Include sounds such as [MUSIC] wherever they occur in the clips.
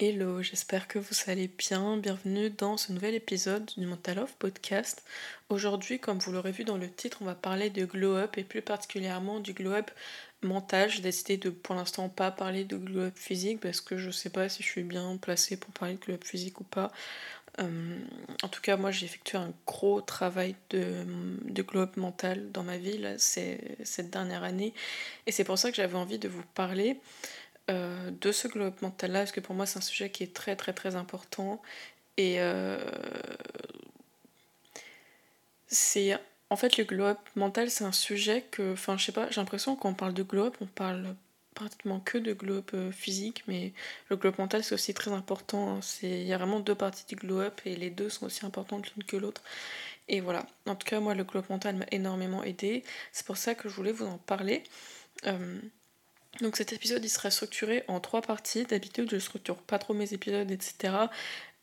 Hello, j'espère que vous allez bien. Bienvenue dans ce nouvel épisode du Mental Off Podcast. Aujourd'hui, comme vous l'aurez vu dans le titre, on va parler de glow up et plus particulièrement du glow up mental. J'ai décidé de pour l'instant pas parler de glow up physique parce que je sais pas si je suis bien placée pour parler de glow up physique ou pas. Euh, en tout cas, moi j'ai effectué un gros travail de, de glow up mental dans ma vie là, cette dernière année et c'est pour ça que j'avais envie de vous parler. Euh, de ce glow-up mental-là, parce que pour moi c'est un sujet qui est très très très important. Et euh, c'est en fait le glow-up mental, c'est un sujet que, enfin je sais pas, j'ai l'impression qu'on parle de glow-up, on parle pratiquement que de glow-up euh, physique, mais le glow-up mental c'est aussi très important. Hein. Il y a vraiment deux parties du glow-up et les deux sont aussi importantes l'une que l'autre. Et voilà, en tout cas moi le glow-up mental m'a énormément aidé, c'est pour ça que je voulais vous en parler. Donc cet épisode il sera structuré en trois parties. D'habitude je structure pas trop mes épisodes, etc.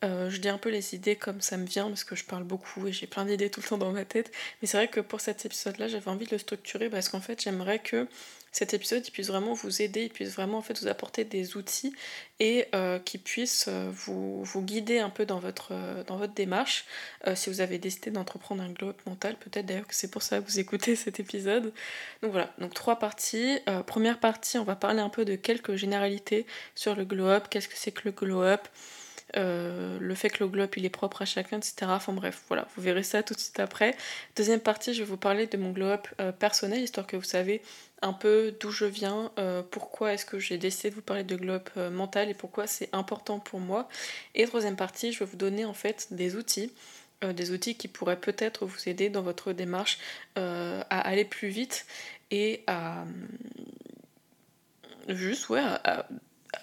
Euh, je dis un peu les idées comme ça me vient parce que je parle beaucoup et j'ai plein d'idées tout le temps dans ma tête. Mais c'est vrai que pour cet épisode-là, j'avais envie de le structurer parce qu'en fait, j'aimerais que cet épisode il puisse vraiment vous aider, il puisse vraiment en fait vous apporter des outils et euh, qui puisse euh, vous, vous, guider un peu dans votre, euh, dans votre démarche. si vous avez décidé d'entreprendre un glow up mental, peut-être d'ailleurs que c'est pour ça que vous écoutez cet épisode. Donc voilà, donc trois parties. première partie, on va parler un peu de quelques généralités sur le glow up, qu'est-ce que c'est que le glow up. le fait que le glow up il est propre à chacun, etc. Enfin bref, voilà, vous verrez ça tout de suite après. Deuxième partie, je vais vous parler de mon glow up personnel, histoire que vous savez un peu d'où je viens, euh, pourquoi est-ce que j'ai décidé de vous parler de globe euh, mental et pourquoi c'est important pour moi. Et troisième partie, je vais vous donner en fait des outils, euh, des outils qui pourraient peut-être vous aider dans votre démarche à aller plus vite et à juste ouais à,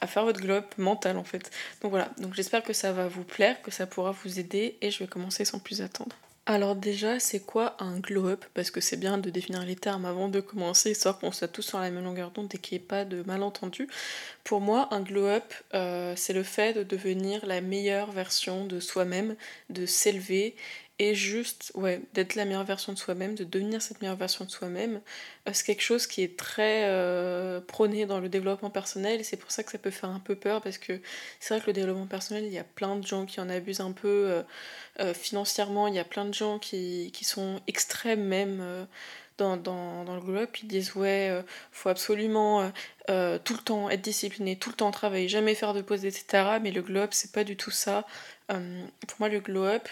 faire votre globe mental en fait. Donc voilà, donc j'espère que ça va vous plaire, que ça pourra vous aider et je vais commencer sans plus attendre. Alors déjà, c'est quoi un glow-up Parce que c'est bien de définir les termes avant de commencer, histoire qu'on soit tous sur la même longueur d'onde et qu'il n'y ait pas de malentendu. Pour moi, un glow-up, euh, c'est le fait de devenir la meilleure version de soi-même, de s'élever et juste ouais, d'être la meilleure version de soi-même, de devenir cette meilleure version de soi-même, euh, c'est quelque chose qui est très euh, prôné dans le développement personnel c'est pour ça que ça peut faire un peu peur parce que c'est vrai que le développement personnel, il y a plein de gens qui en abusent un peu euh, financièrement, il y a plein de gens qui, qui sont extrêmes même. Dans, dans, dans, le globe, ils disent ouais, faut absolument tout le temps être discipliné, tout le temps travailler, jamais faire de pause, etc. Mais le globe, c'est pas du tout ça. pour moi, le glow up,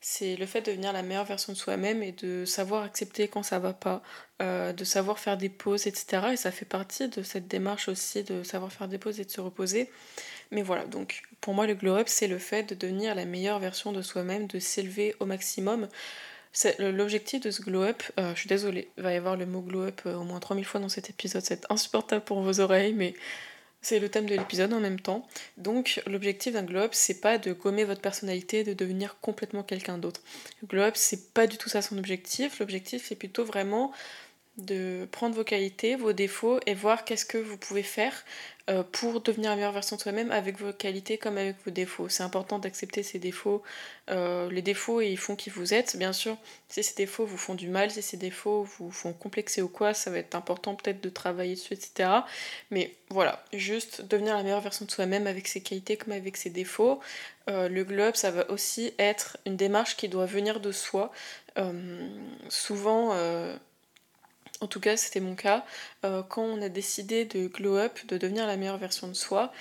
c'est le fait de devenir la meilleure version de soi-même et de savoir accepter quand ça va pas, euh, de savoir faire des pauses, etc. Et ça fait partie de cette démarche aussi de savoir faire des pauses et de se reposer. Mais voilà, donc pour moi le glow up c'est le fait de devenir la meilleure version de soi-même, de s'élever au maximum. L'objectif de ce glow up, euh, je suis désolée, il va y avoir le mot glow up euh, au moins 3000 fois dans cet épisode, c'est insupportable pour vos oreilles, mais c'est le thème de l'épisode en même temps. Donc l'objectif d'un globe, c'est pas de gommer votre personnalité, de devenir complètement quelqu'un d'autre. Le globe, c'est pas du tout ça son objectif. L'objectif, c'est plutôt vraiment de prendre vos qualités, vos défauts et voir qu'est-ce que vous pouvez faire euh, pour devenir la meilleure version de soi-même avec vos qualités comme avec vos défauts. C'est important d'accepter ces défauts. Euh, les défauts, ils font qui vous êtes. Bien sûr, si ces défauts vous font du mal, si ces défauts vous font complexer ou quoi, ça va être important peut-être de travailler dessus, etc. Mais voilà, juste devenir la meilleure version de soi-même avec ses qualités comme avec ses défauts. Euh, le globe, ça va aussi être une démarche qui doit venir de soi. souvent en tout cas, c'était mon cas. Euh, quand on a décidé de glow up, de devenir la meilleure version de soi,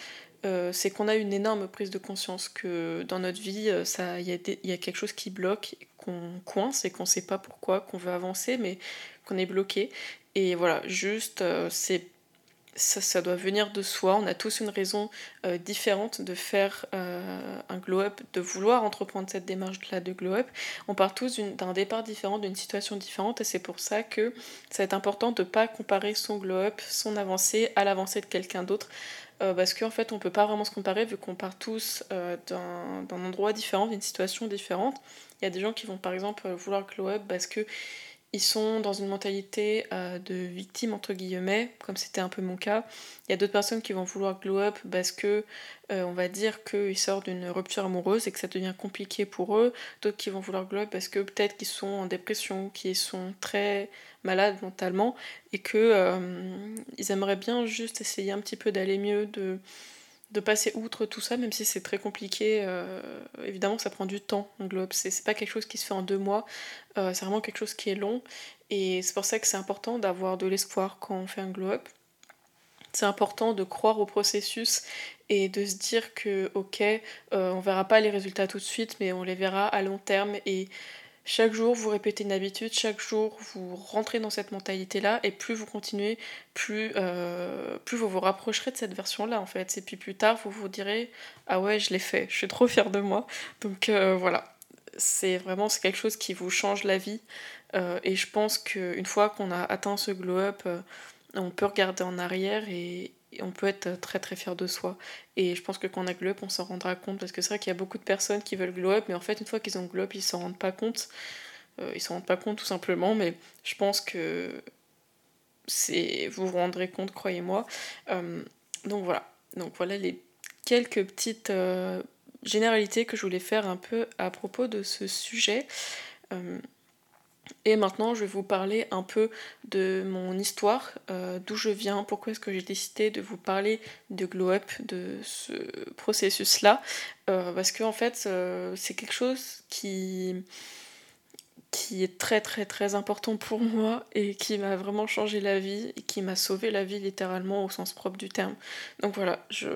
euh, c'est qu'on a une énorme prise de conscience que dans notre vie, euh, il y, y, a quelque chose qui bloque, qu'on coince et qu'on ne sait pas pourquoi, qu'on veut avancer, mais qu'on est bloqué. Et voilà, juste, c'est ça, doit venir de soi. On a tous une raison euh, différente de faire euh, un glow-up, de vouloir entreprendre cette démarche-là de glow-up. On part tous d'un départ différent, d'une situation différente, et c'est pour ça que ça va être important de ne pas comparer son glow-up, son avancée à l'avancée de quelqu'un d'autre. Euh, parce qu'en fait, on ne peut pas vraiment se comparer vu qu'on part tous d'un endroit différent, d'une situation différente. Il y a des gens qui vont par exemple vouloir glow-up parce que ils sont dans une mentalité euh, de victime entre guillemets, comme c'était un peu mon cas. Il y a d'autres personnes qui vont vouloir glow up parce que euh, on va dire qu'ils sortent d'une rupture amoureuse et que ça devient compliqué pour eux. D'autres qui vont vouloir glow up parce que peut-être qu'ils sont en dépression, qu'ils sont très malades mentalement et que euh, ils aimeraient bien juste essayer un petit peu d'aller mieux, de de passer outre tout ça, même si c'est très compliqué. Euh, évidemment, ça prend du temps, un globe. C'est pas quelque chose qui se fait en deux mois. Euh, c'est vraiment quelque chose qui est long. Et c'est pour ça que c'est important d'avoir de l'espoir quand on fait un glow up. C'est important de croire au processus et de se dire que, ok, euh, on verra pas les résultats tout de suite, mais on les verra à long terme. Et chaque jour, vous répétez une habitude, chaque jour, vous rentrez dans cette mentalité-là, et plus vous continuez, plus, euh, vous vous rapprocherez de cette version-là, en fait. Et puis plus tard, vous vous direz Ah ouais, je l'ai fait, je suis trop fière de moi. Donc euh, voilà, c'est vraiment quelque chose qui vous change la vie. Euh, et je pense qu'une fois qu'on a atteint ce glow-up, on peut regarder en arrière et, on peut être très très fier de soi. Et je pense que quand on a glow up, on s'en rendra compte parce que c'est vrai qu'il y a beaucoup de personnes qui veulent glow up, mais en fait, une fois qu'ils ont glow up, ils s'en rendent pas compte. Euh, ils s'en rendent pas compte tout simplement, mais je pense que c'est vous vous rendrez compte, croyez-moi. Euh, donc voilà. Donc voilà les quelques petites euh, généralités que je voulais faire un peu à propos de ce sujet. Et maintenant, je vais vous parler un peu de mon histoire, euh, d'où je viens, pourquoi est-ce que j'ai décidé de vous parler de Glow Up, de ce processus-là. Euh, parce que en fait, euh, c'est quelque chose qui, qui est très très très important pour [LAUGHS] moi et qui m'a vraiment changé la vie et qui m'a sauvé la vie littéralement au sens propre du terme. Donc voilà, je,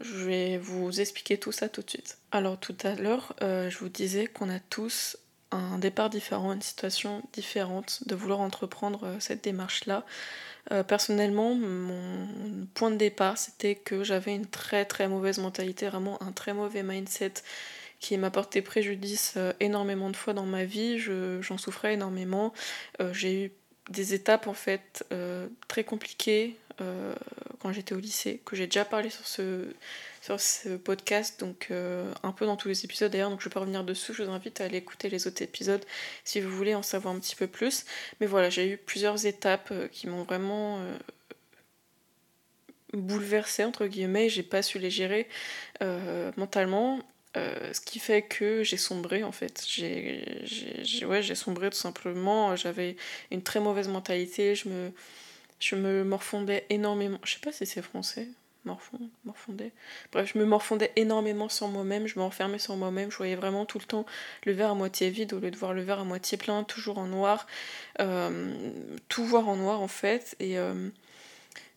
je vais vous expliquer tout ça tout de suite. Alors tout à l'heure, je vous disais qu'on a tous un départ différent, une situation différente, de vouloir entreprendre euh, cette démarche-là. Euh, personnellement, mon point de départ, c'était que j'avais une très très mauvaise mentalité, vraiment un très mauvais mindset qui m'a porté préjudice euh, énormément de fois dans ma vie. J'en souffrais énormément. J'ai eu des étapes en fait très compliquées quand j'étais au lycée, que j'ai déjà parlé sur ce, sur ce podcast, donc euh, un peu dans tous les épisodes d'ailleurs, donc je vais pas revenir dessus, je vous invite à aller écouter les autres épisodes si vous voulez en savoir un petit peu plus. Mais voilà, j'ai eu plusieurs étapes euh, qui m'ont vraiment euh, bouleversée, entre guillemets, j'ai pas su les gérer mentalement. ce qui fait que j'ai sombré en fait. J'ai ouais, sombré tout simplement. J'avais une très mauvaise mentalité. Je me, je me morfondais énormément. Je sais pas si c'est français morfondais. Bref, je me morfondais énormément sur moi-même, je m'enfermais sur moi-même, je voyais vraiment tout le temps le verre à moitié vide au lieu de voir le verre à moitié plein, toujours en noir, euh, tout voir en noir en fait, et, euh,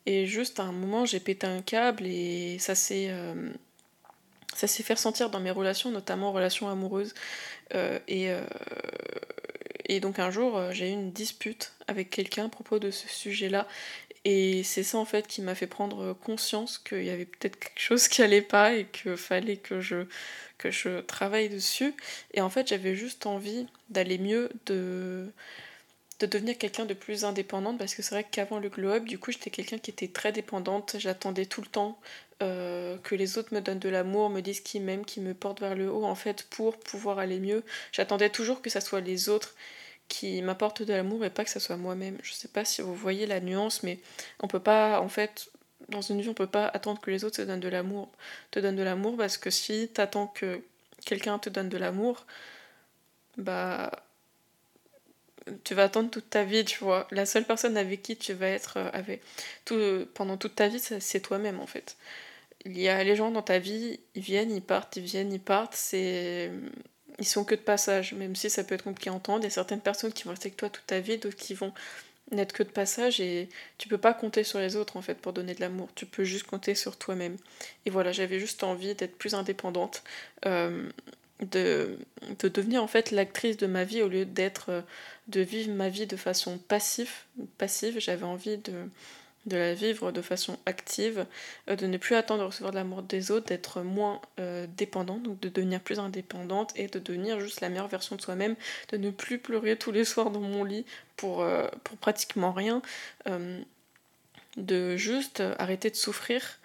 et juste à un moment j'ai pété un câble et ça s'est... Euh, ça fait ressentir dans mes relations, notamment relations amoureuses. et, et donc un jour, j'ai eu une dispute avec quelqu'un à propos de ce sujet-là. Et c'est ça en fait qui m'a fait prendre conscience qu'il y avait peut-être quelque chose qui allait pas et qu'il fallait que je, que je travaille dessus. Et en fait j'avais juste envie d'aller mieux, de, de devenir quelqu'un de plus indépendante parce que c'est vrai qu'avant le glow up, du coup j'étais quelqu'un qui était très dépendante, j'attendais tout le temps euh, que les autres me donnent de l'amour, me disent qu'ils m'aiment, qu'ils me portent vers le haut en fait pour pouvoir aller mieux. J'attendais toujours que ça soit les autres qui m'apporte de l'amour et pas que ça soit moi-même. Je sais pas si vous voyez la nuance, mais on peut pas, en fait, dans une vie, on peut pas attendre que les autres te donnent de l'amour. Te donnent de l'amour parce que si t'attends que quelqu'un te donne de l'amour, bah tu vas attendre toute ta vie, tu vois. La seule personne avec qui tu vas être euh, avec tout, pendant toute ta vie, c'est toi-même en fait. Il y a les gens dans ta vie, ils viennent, ils partent, ils viennent, ils partent. C'est ils sont que de passage, même si ça peut être compliqué à entendre. Il y a certaines personnes qui vont rester avec toi toute ta vie, d'autres qui vont n'être que de passage et tu peux pas compter sur les autres en fait pour donner de l'amour. Tu peux juste compter sur toi-même. Et voilà, j'avais juste envie d'être plus indépendante, euh, de, de devenir en fait l'actrice de ma vie au lieu d'être, euh, de vivre ma vie de façon passive. passive. J'avais envie de de la vivre de façon active, euh, de ne plus attendre de recevoir de l'amour des autres, d'être moins euh, dépendante, donc de devenir plus indépendante et de devenir juste la meilleure version de soi-même, de ne plus pleurer tous les soirs dans mon lit pour, pour pratiquement rien, de juste arrêter de souffrir,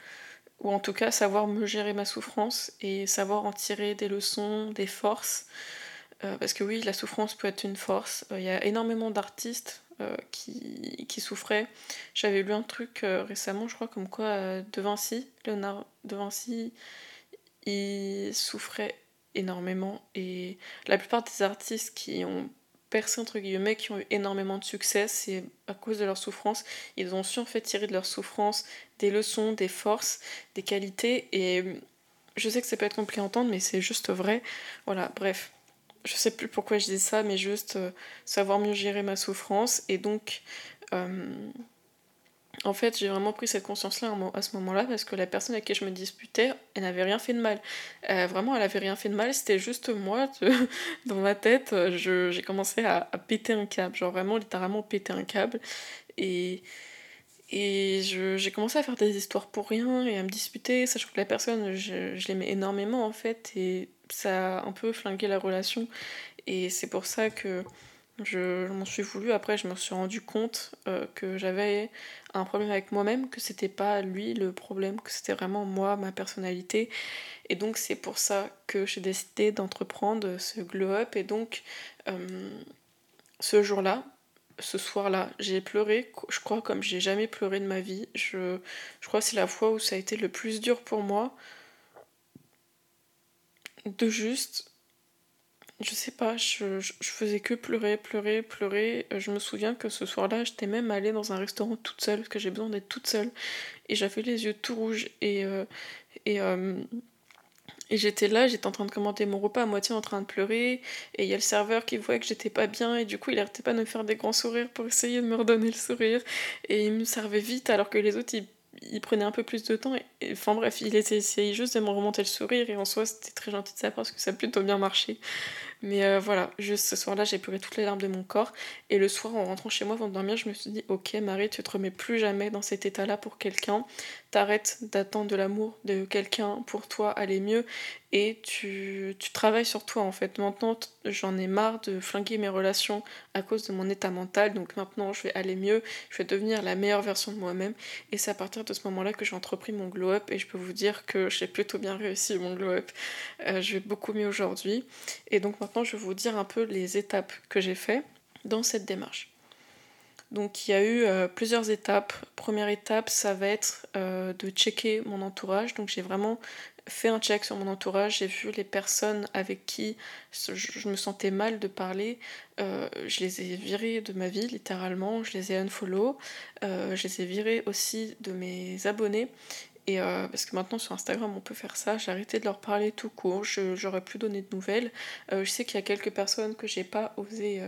ou en tout cas savoir me gérer ma souffrance et savoir en tirer des leçons, des forces. parce que oui, la souffrance peut être une force. Il y a énormément d'artistes euh, qui, qui souffrait. J'avais lu un truc euh, récemment, je crois, comme quoi euh, De Vinci, Léonard De Vinci, il souffrait énormément. Et la plupart des artistes qui ont percé entre guillemets qui ont eu énormément de succès, c'est à cause de leur souffrance. Ils ont su en fait tirer de leur souffrance des leçons, des forces, des qualités. Et je sais que ça peut être compliqué à entendre, mais c'est juste vrai. Voilà, bref. Je sais plus pourquoi je dis ça, mais juste euh, savoir mieux gérer ma souffrance. Et donc, euh, en fait, j'ai vraiment pris cette conscience-là à ce moment-là parce que la personne avec qui je me disputais, elle n'avait rien fait de mal. Euh, vraiment, elle avait rien fait de mal, c'était juste moi, [LAUGHS] dans ma tête, j'ai commencé à, péter un câble, genre vraiment littéralement péter un câble. Et, et j'ai commencé à faire des histoires pour rien et à me disputer, sachant que la personne, je, je l'aimais énormément en fait, et ça a un peu flingué la relation. Et c'est pour ça que je, m'en suis voulu. Après, je me suis rendu compte euh, que j'avais un problème avec moi-même, que c'était pas lui le problème, que c'était vraiment moi, ma personnalité. Et donc, c'est pour ça que j'ai décidé d'entreprendre ce glow-up. Et donc, euh, ce jour-là, ce soir-là, j'ai pleuré, je crois, comme j'ai jamais pleuré de ma vie. Je, je crois c'est la fois où ça a été le plus dur pour moi de juste je sais pas, je, je, faisais que pleurer, pleurer, pleurer. Euh, je me souviens que ce soir-là, j'étais même allée dans un restaurant toute seule, parce que j'ai besoin d'être toute seule. Et j'avais les yeux tout rouges. Et, euh, et, euh, et j'étais là, j'étais en train de commander mon repas à moitié en train de pleurer. Et il y a le serveur qui voyait que j'étais pas bien. Et du coup, il arrêtait pas de me faire des grands sourires pour essayer de me redonner le sourire. Et il me servait vite, alors que les autres, ils il prenait un peu plus de temps. Enfin bref, il essayait juste de me remonter le sourire et en soi c'était très gentil de sa part parce que ça a plutôt bien marché. Mais euh, voilà, juste ce soir-là, j'ai pleuré toutes les larmes de mon corps. Et le soir, en rentrant chez moi avant de dormir, je me suis dit Ok, Marie, tu te remets plus jamais dans cet état-là pour quelqu'un. T'arrêtes d'attendre de l'amour de quelqu'un pour toi aller mieux et tu, travailles sur toi en fait. Maintenant, j'en ai marre de flinguer mes relations à cause de mon état mental. Donc maintenant, je vais aller mieux, je vais devenir la meilleure version de moi-même. Et c'est à partir de ce moment-là que j'ai entrepris mon glow-up. Et je peux vous dire que [LAUGHS] j'ai plutôt bien réussi mon glow-up. Euh, je vais beaucoup mieux aujourd'hui. Et donc maintenant, je vais vous dire un peu les étapes que j'ai fait dans cette démarche. Donc il y a eu euh, plusieurs étapes. Première étape, ça va être euh, de checker mon entourage. Donc j'ai vraiment fait un check sur mon entourage, j'ai vu les personnes avec qui je me sentais mal de parler, euh, je les ai virées de ma vie littéralement, je les ai unfollow, euh, je les ai virées aussi de mes abonnés. Et parce que maintenant sur Instagram on peut faire ça, j'ai arrêté de leur parler tout court, j'aurais plus donné de nouvelles. je sais qu'il y a quelques personnes que j'ai pas osé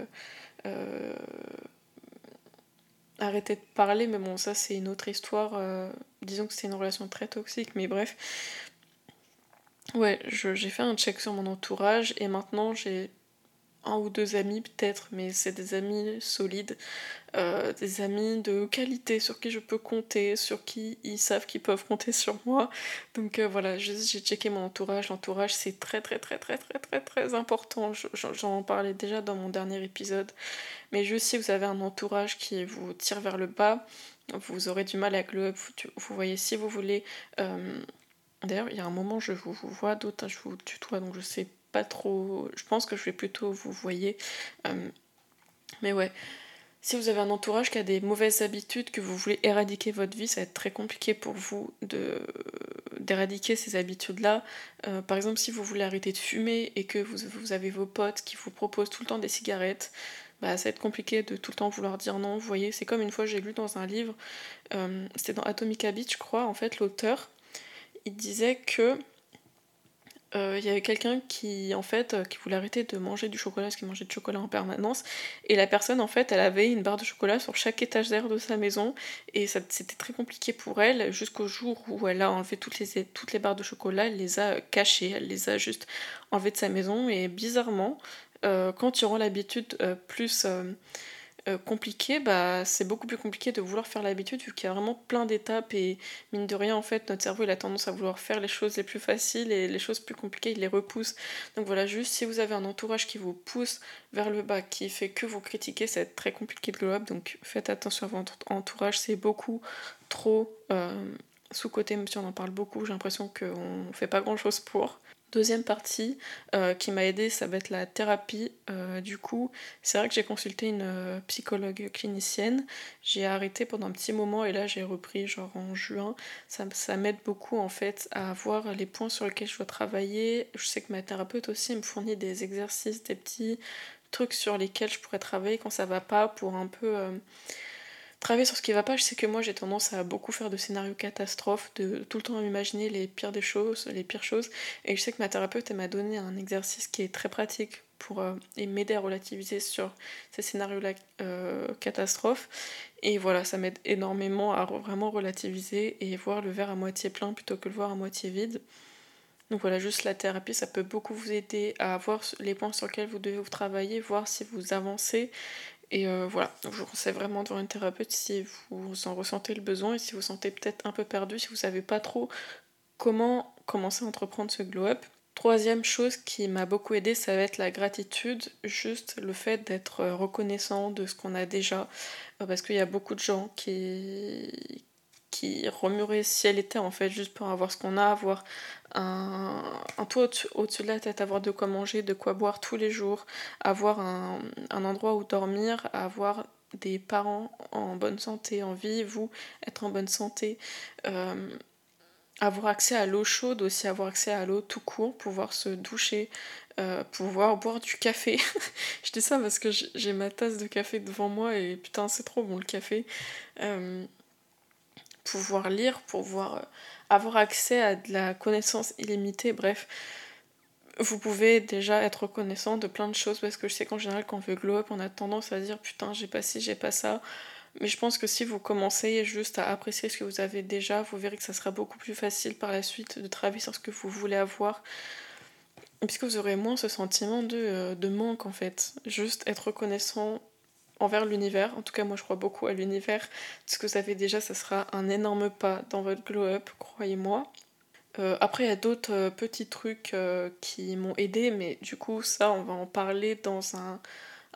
arrêter de parler, mais bon, ça c'est une autre histoire. disons que c'est une relation très toxique, mais bref. Ouais, j'ai fait un check sur mon entourage et maintenant j'ai un ou deux amis peut-être, mais c'est des amis solides, euh, des amis de qualité sur qui je peux compter, sur qui ils savent qu'ils peuvent compter sur moi. Donc euh, voilà, j'ai checké mon entourage. L'entourage c'est très très très très très très très important. J'en parlais déjà dans mon dernier épisode. Mais juste si vous avez un entourage qui vous tire vers le bas, vous aurez du mal avec le Vous voyez, si vous voulez... Euh, D'ailleurs, il y a un moment, je vous, vois, d'autres, je vous tutoie, donc je sais pas trop. Je pense que je vais plutôt vous voyez. Euh, mais ouais, si vous avez un entourage qui a des mauvaises habitudes, que vous voulez éradiquer votre vie, ça va être très compliqué pour vous de d'éradiquer ces habitudes-là. Euh, par exemple, si vous voulez arrêter de fumer et que vous, avez vos potes qui vous proposent tout le temps des cigarettes, bah, ça va être compliqué de tout le temps vouloir dire non. Vous voyez, c'est comme une fois j'ai lu dans un livre, euh, c'était dans Atomic Habits, je crois, en fait, l'auteur il disait que euh, il y avait quelqu'un qui en fait euh, qui voulait arrêter de manger du chocolat parce qu'il mangeait du chocolat en permanence. Et la personne en fait elle avait une barre de chocolat sur chaque étagère de sa maison. Et c'était très compliqué pour elle jusqu'au jour où elle a enlevé toutes les, toutes les barres de chocolat elle les a cachées elle les a juste enlevées de sa maison. Et bizarrement euh, quand tu rends l'habitude plus euh, compliqué, bah, c'est beaucoup plus compliqué de vouloir faire l'habitude vu qu'il y a vraiment plein d'étapes et mine de rien en fait notre cerveau il a tendance à vouloir faire les choses les plus faciles et les choses plus compliquées il les repousse. Donc voilà juste si vous avez un entourage qui vous pousse vers le bas, qui fait que vous critiquer, c'est très compliqué de glow donc faites attention à votre entourage, c'est beaucoup trop euh, sous-côté même si on en parle beaucoup, j'ai l'impression qu'on fait pas grand chose pour. Deuxième partie euh, qui m'a aidé, ça va être la thérapie. Euh, du coup, c'est vrai que j'ai consulté une euh, psychologue clinicienne. J'ai arrêté pendant un petit moment et là j'ai repris genre en juin. Ça, ça m'aide beaucoup en fait à voir les points sur lesquels je dois travailler. Je sais que ma thérapeute aussi me fournit des exercices, des petits trucs sur lesquels je pourrais travailler quand ça va pas pour un peu travailler sur ce qui va pas. Je sais que moi j'ai tendance à beaucoup faire de scénarios catastrophes, de tout le temps m'imaginer les pires des choses, les pires choses. Et je sais que ma thérapeute m'a donné un exercice qui est très pratique pour euh, m'aider à relativiser sur ces scénarios-là euh, catastrophes. Et voilà, ça m'aide énormément à vraiment relativiser et voir le verre à moitié plein plutôt que le voir à moitié vide. Donc voilà, juste la thérapie, ça peut beaucoup vous aider à voir les points sur lesquels vous devez vous travailler, voir si vous avancez. Et euh, voilà, je vous conseille vraiment de voir une thérapeute si vous en ressentez le besoin et si vous sentez peut-être un peu perdu, si vous savez pas trop comment commencer à entreprendre ce glow-up. Troisième chose qui m'a beaucoup aidé, ça va être la gratitude, juste le fait d'être reconnaissant de ce qu'on a déjà, euh, parce qu'il y a beaucoup de gens qui, qui remueraient ciel et terre en fait juste pour avoir ce qu'on a, avoir un, un toit au-dessus de la tête, avoir de quoi manger, de quoi boire tous les jours, avoir un, endroit où dormir, avoir des parents en bonne santé, en vie, vous être en bonne santé, euh, avoir accès à l'eau chaude aussi, avoir accès à l'eau tout court, pouvoir se doucher, euh, pouvoir boire du café. [LAUGHS] je dis ça parce que j'ai ma tasse de café devant moi et putain c'est trop bon le café. Euh, pouvoir lire, pouvoir euh, avoir accès à de la connaissance illimitée, bref. Vous pouvez déjà être reconnaissant de plein de choses parce que je sais qu'en général quand on veut glow up on a tendance à dire putain j'ai pas ci, j'ai pas ça. Mais je pense que si vous commencez juste à apprécier ce que vous avez déjà, vous verrez que ça sera beaucoup plus facile par la suite de travailler sur ce que vous voulez avoir. Puisque vous aurez moins ce sentiment de, euh, de manque en fait. Juste être reconnaissant envers l'univers. En tout cas, moi, je crois beaucoup à l'univers. Ce que vous avez déjà, ça sera un énorme pas dans votre glow-up, croyez-moi. Euh, après, il y a d'autres euh, petits trucs euh, qui m'ont aidé, mais du coup, ça, on va en parler dans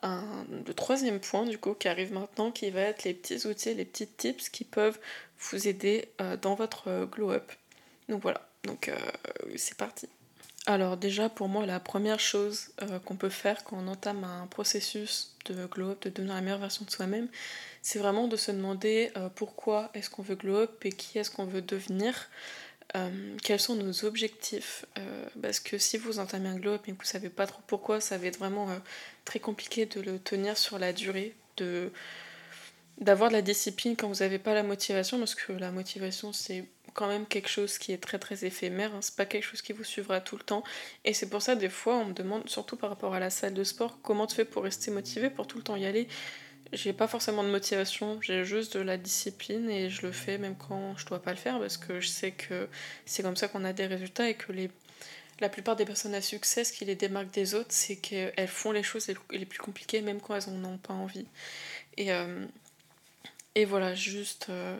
le troisième point, du coup, qui arrive maintenant, qui va être les petits outils, les petits tips qui peuvent vous aider dans votre glow-up. Donc voilà, donc c'est parti. Alors déjà pour moi la première chose euh, qu'on peut faire quand on entame un processus de glow up, de devenir la meilleure version de soi-même, c'est vraiment de se demander euh, pourquoi est-ce qu'on veut glow up et qui est-ce qu'on veut devenir, euh, quels sont nos objectifs. parce que si vous entamez un glow up et que vous savez pas trop pourquoi, ça va être vraiment très compliqué de le tenir sur la durée, de d'avoir de la discipline quand vous n'avez pas la motivation, parce que la motivation c'est quand même quelque chose qui est très très éphémère, hein. c'est pas quelque chose qui vous suivra tout le temps. Et c'est pour ça, des fois, on me demande, surtout par rapport à la salle de sport, comment tu fais pour rester motivé, pour tout le temps y aller? J'ai pas forcément de motivation, j'ai juste de la discipline et je le fais même quand je dois pas le faire parce que je sais que c'est comme ça qu'on a des résultats et que les, la plupart des personnes à succès, ce qui les démarque des autres, c'est qu'elles font les choses les plus compliquées même quand elles n'en ont pas envie. Et, euh, et voilà, juste. Euh,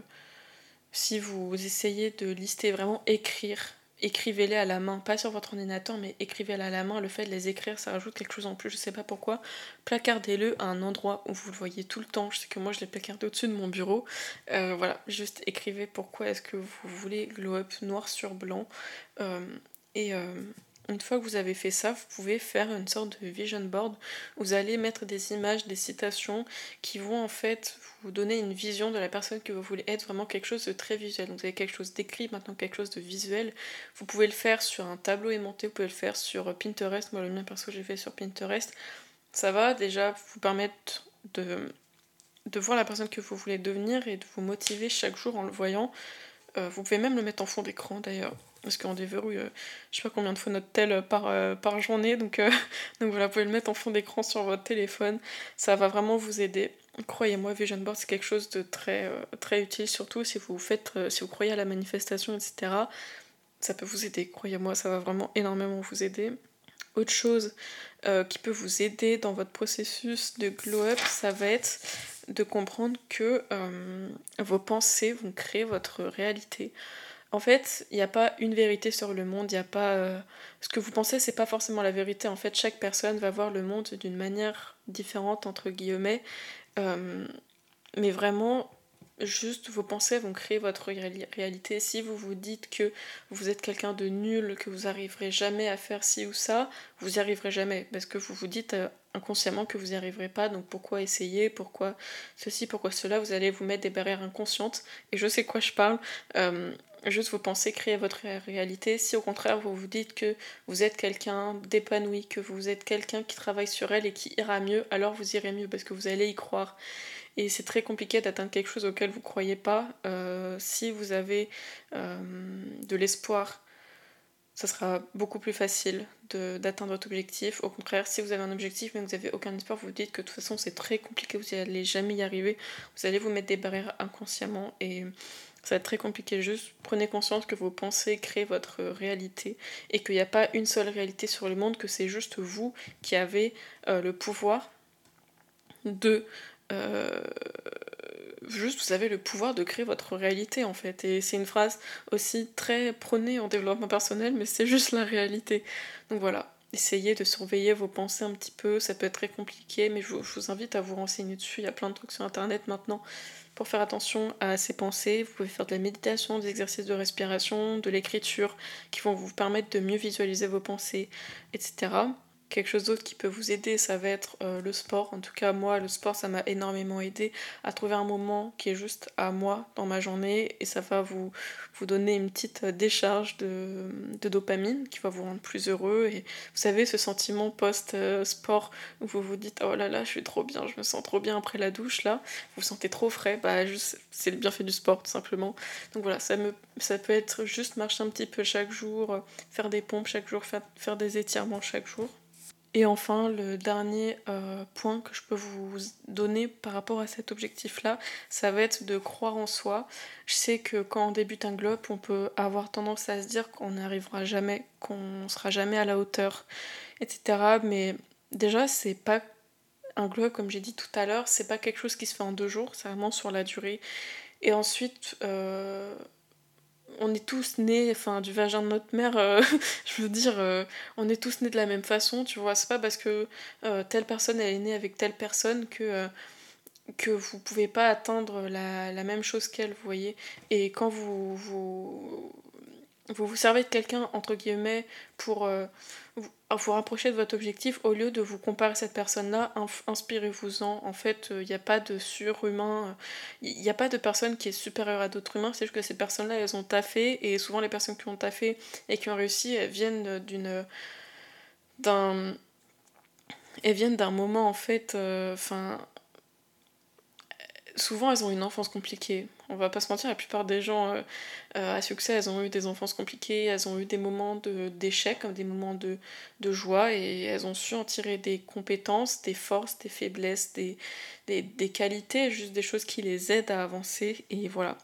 si vous essayez de lister, vraiment écrire, écrivez-les à la main, pas sur votre ordinateur, mais écrivez-les à la main. Le fait de les écrire, ça rajoute quelque chose en plus, je sais pas pourquoi. Placardez-le à un endroit où vous le voyez tout le temps. Je sais que moi, je l'ai placardé au-dessus de mon bureau. Euh, voilà, juste écrivez pourquoi est-ce que vous voulez glow up noir sur blanc. Euh, et, une fois que vous avez fait ça, vous pouvez faire une sorte de vision board. Vous allez mettre des images, des citations qui vont en fait vous donner une vision de la personne que vous voulez être, vraiment quelque chose de très visuel. Donc vous avez quelque chose d'écrit, maintenant quelque chose de visuel. Vous pouvez le faire sur un tableau aimanté, vous pouvez le faire sur Pinterest. Moi le mien perso j'ai fait sur Pinterest. Ça va déjà vous permettre de, de voir la personne que vous voulez devenir et de vous motiver chaque jour en le voyant. Euh, vous pouvez même le mettre en fond d'écran d'ailleurs parce qu'on déverrouille euh, je sais pas combien de fois notre tel par, euh, par journée donc, [LAUGHS] donc voilà vous pouvez le mettre en fond d'écran sur votre téléphone ça va vraiment vous aider croyez-moi Vision Board c'est quelque chose de très, très utile surtout si vous faites si vous croyez à la manifestation etc ça peut vous aider croyez-moi ça va vraiment énormément vous aider autre chose qui peut vous aider dans votre processus de glow up ça va être de comprendre que euh, vos pensées vont créer votre réalité. En fait, il n'y a pas une vérité sur le monde, il a pas... Euh, ce que vous pensez, c'est pas forcément la vérité. En fait, chaque personne va voir le monde d'une manière différente, entre guillemets. Euh, mais vraiment, juste vos pensées vont créer votre réalité. Si vous vous dites que vous êtes quelqu'un de nul, que vous arriverez jamais à faire ci ou ça, vous n'y arriverez jamais. Parce que vous vous dites euh, inconsciemment que vous n'y arriverez pas, donc pourquoi essayer, pourquoi ceci, pourquoi cela, vous allez vous mettre des barrières inconscientes. Et je sais quoi je parle. Juste vos pensées créent votre réalité. Si au contraire vous vous dites que vous êtes quelqu'un d'épanoui, que vous êtes quelqu'un qui travaille sur elle et qui ira mieux, alors vous irez mieux parce que vous allez y croire. Et c'est très compliqué d'atteindre quelque chose auquel vous ne croyez pas. Euh, si vous avez euh, de l'espoir, ça sera beaucoup plus facile d'atteindre votre objectif. Au contraire, si vous avez un objectif mais que vous n'avez aucun espoir, vous vous dites que de toute façon c'est très compliqué, vous n'allez jamais y arriver, vous allez vous mettre des barrières inconsciemment et ça va être très compliqué. Juste prenez conscience que vos pensées créent votre réalité et qu'il n'y a pas une seule réalité sur le monde, que c'est juste vous qui avez euh, le pouvoir de euh, juste vous avez le pouvoir de créer votre réalité en fait. Et c'est une phrase aussi très prônée en développement personnel, mais c'est juste la réalité. Donc voilà, essayez de surveiller vos pensées un petit peu, ça peut être très compliqué, mais je vous, invite à vous renseigner dessus. Il y a plein de trucs sur internet maintenant pour faire attention à ces pensées. Vous pouvez faire de la méditation, des exercices de respiration, de l'écriture qui vont vous permettre de mieux visualiser vos pensées, etc. Quelque chose d'autre qui peut vous aider, ça va être euh, le sport. En tout cas, moi, le sport, ça m'a énormément aidé à trouver un moment qui est juste à moi dans ma journée et ça va vous, vous donner une petite euh, décharge de, dopamine qui va vous rendre plus heureux. Et vous savez, ce sentiment post-sport où vous vous dites Oh là là, je suis trop bien, je me sens trop bien après la douche là, vous vous sentez trop frais, bah, c'est le bienfait du sport tout simplement. Donc voilà, ça, me, ça peut être juste marcher un petit peu chaque jour, faire des pompes chaque jour, faire, faire des étirements chaque jour. Et enfin, le dernier euh, point que je peux vous donner par rapport à cet objectif-là, ça va être de croire en soi. Je sais que quand on débute un globe, on peut avoir tendance à se dire qu'on n'arrivera jamais, qu'on sera jamais à la hauteur, etc. Mais déjà, c'est pas un globe, comme j'ai dit tout à l'heure, c'est pas quelque chose qui se fait en deux jours, c'est vraiment sur la durée. Et ensuite, euh, on est tous nés, enfin du vagin de notre mère, euh, [LAUGHS] je veux dire, euh, on est tous nés de la même façon, tu vois. C'est pas parce que euh, telle personne elle est née avec telle personne que que vous pouvez pas atteindre la, la même chose qu'elle, vous voyez. Et quand vous vous, vous, vous servez de quelqu'un entre guillemets pour vous rapprocher de votre objectif au lieu de vous comparer à cette personne-là, inspirez-vous-en. En fait, il n'y a pas de surhumain, il n'y a pas de personne qui est supérieure à d'autres humains, c'est juste que ces personnes-là, elles ont taffé, et souvent les personnes qui ont taffé et qui ont réussi, elles viennent d'une. d'un. elles viennent d'un moment, en fait, euh, enfin souvent elles ont une enfance compliquée. On va pas se mentir, la plupart des gens euh, euh, à succès, elles ont eu des enfances compliquées, elles ont eu des moments d'échec, des moments de, de, joie, et elles ont su en tirer des compétences, des forces, des faiblesses, des, des, des qualités, juste des choses qui les aident à avancer, et voilà.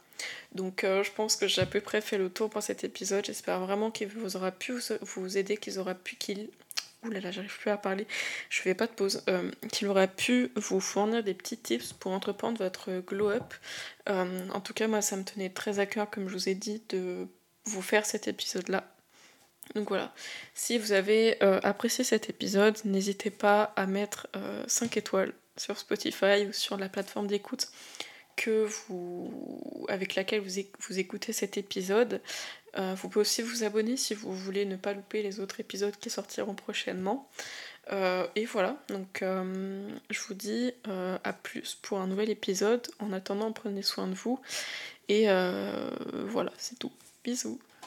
Donc euh, je pense que j'ai à peu près fait le tour pour cet épisode. J'espère vraiment qu'il vous aura pu vous aider, qu'ils aura pu qu'il Ouh là là, j'arrive plus à parler, je fais pas de pause, euh, qu'il aurait pu vous fournir des petits tips pour entreprendre votre glow-up. Euh, en tout cas, moi, ça me tenait très à cœur, comme je vous ai dit, de vous faire cet épisode-là. Donc voilà, si vous avez euh, apprécié cet épisode, n'hésitez pas à mettre 5 étoiles sur Spotify ou sur la plateforme d'écoute vous, avec laquelle vous, vous écoutez cet épisode. Euh, vous pouvez aussi vous abonner si vous voulez ne pas louper les autres épisodes qui sortiront prochainement. Euh, et voilà, donc euh, je vous dis à plus pour un nouvel épisode. En attendant, prenez soin de vous. Et voilà, c'est tout. Bisous.